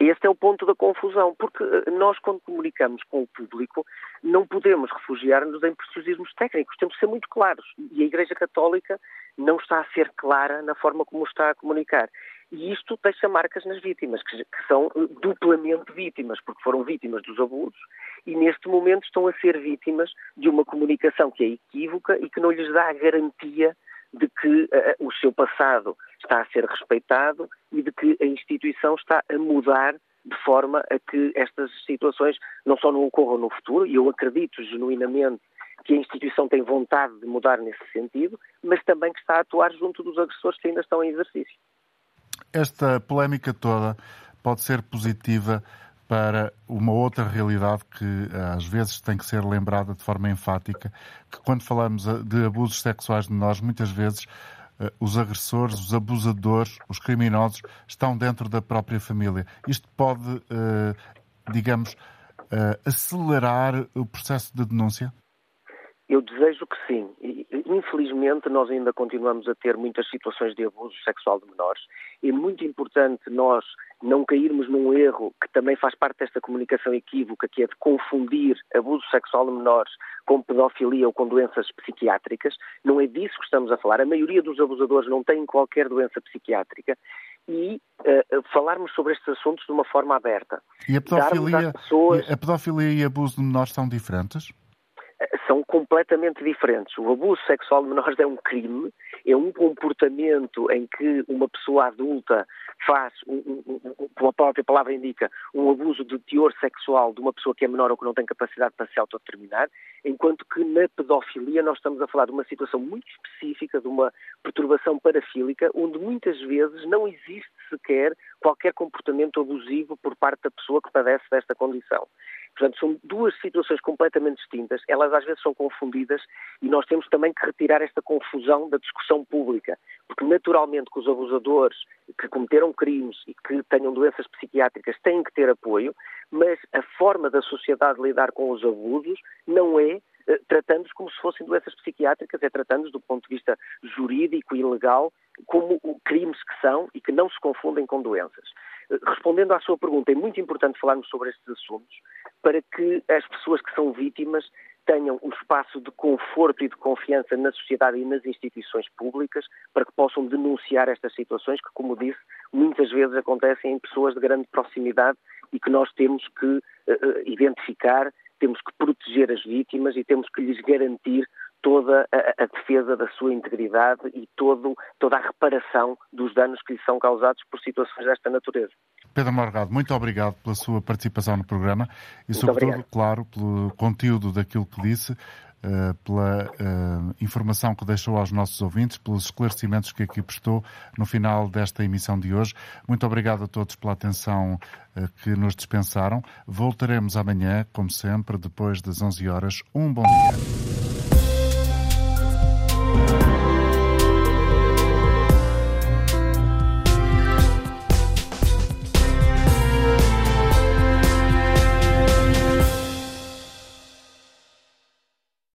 [SPEAKER 13] Este é o ponto da confusão, porque eh, nós, quando comunicamos com o público, não podemos refugiar-nos em preciosismos técnicos, temos que ser muito claros. E a Igreja Católica não está a ser clara na forma como está a comunicar. E isto deixa marcas nas vítimas, que, que são eh, duplamente vítimas, porque foram vítimas dos abusos e neste momento estão a ser vítimas de uma comunicação que é equívoca e que não lhes dá a garantia de que uh, o seu passado está a ser respeitado e de que a instituição está a mudar de forma a que estas situações não só não ocorram no futuro, e eu acredito genuinamente que a instituição tem vontade de mudar nesse sentido, mas também que está a atuar junto dos agressores que ainda estão em exercício.
[SPEAKER 2] Esta polémica toda pode ser positiva para uma outra realidade que eh, às vezes tem que ser lembrada de forma enfática, que quando falamos eh, de abusos sexuais de menores, muitas vezes eh, os agressores, os abusadores, os criminosos estão dentro da própria família. Isto pode, digamos, acelerar o processo de denúncia?
[SPEAKER 13] Eu desejo que sim. Infelizmente, nós ainda continuamos a ter muitas situações de abuso sexual de menores. É muito importante nós não cairmos num erro que também faz parte desta comunicação equívoca, que é de confundir abuso sexual de menores com pedofilia ou com doenças psiquiátricas. Não é disso que estamos a falar. A maioria dos abusadores não tem qualquer doença psiquiátrica e uh, falarmos sobre estes assuntos de uma forma aberta.
[SPEAKER 2] E a pedofilia, pessoas... a pedofilia e abuso de menores são diferentes?
[SPEAKER 13] São completamente diferentes. O abuso sexual de menores é um crime, é um comportamento em que uma pessoa adulta faz, um, um, como a própria palavra indica, um abuso de teor sexual de uma pessoa que é menor ou que não tem capacidade para se autodeterminar, enquanto que na pedofilia nós estamos a falar de uma situação muito específica, de uma perturbação parafílica, onde muitas vezes não existe sequer qualquer comportamento abusivo por parte da pessoa que padece desta condição. Portanto, são duas situações completamente distintas, elas às vezes são confundidas e nós temos também que retirar esta confusão da discussão pública, porque naturalmente que os abusadores que cometeram crimes e que tenham doenças psiquiátricas têm que ter apoio, mas a forma da sociedade lidar com os abusos não é eh, tratando-os como se fossem doenças psiquiátricas, é tratando-os do ponto de vista jurídico e legal como crimes que são e que não se confundem com doenças. Respondendo à sua pergunta, é muito importante falarmos sobre estes assuntos para que as pessoas que são vítimas tenham um espaço de conforto e de confiança na sociedade e nas instituições públicas para que possam denunciar estas situações que, como disse, muitas vezes acontecem em pessoas de grande proximidade e que nós temos que uh, identificar, temos que proteger as vítimas e temos que lhes garantir toda a, a, defesa da sua integridade e todo, toda a reparação dos danos que lhe são causados por situações desta natureza.
[SPEAKER 2] Pedro Morgado, muito obrigado pela sua participação no programa e, muito sobretudo, obrigado. claro, pelo conteúdo daquilo que disse, Uh, pela uh, informação que deixou aos nossos ouvintes, pelos esclarecimentos que aqui prestou no final desta emissão de hoje. Muito obrigado a todos pela atenção uh, que nos dispensaram. Voltaremos amanhã, como sempre, depois das 11 horas. Um bom dia.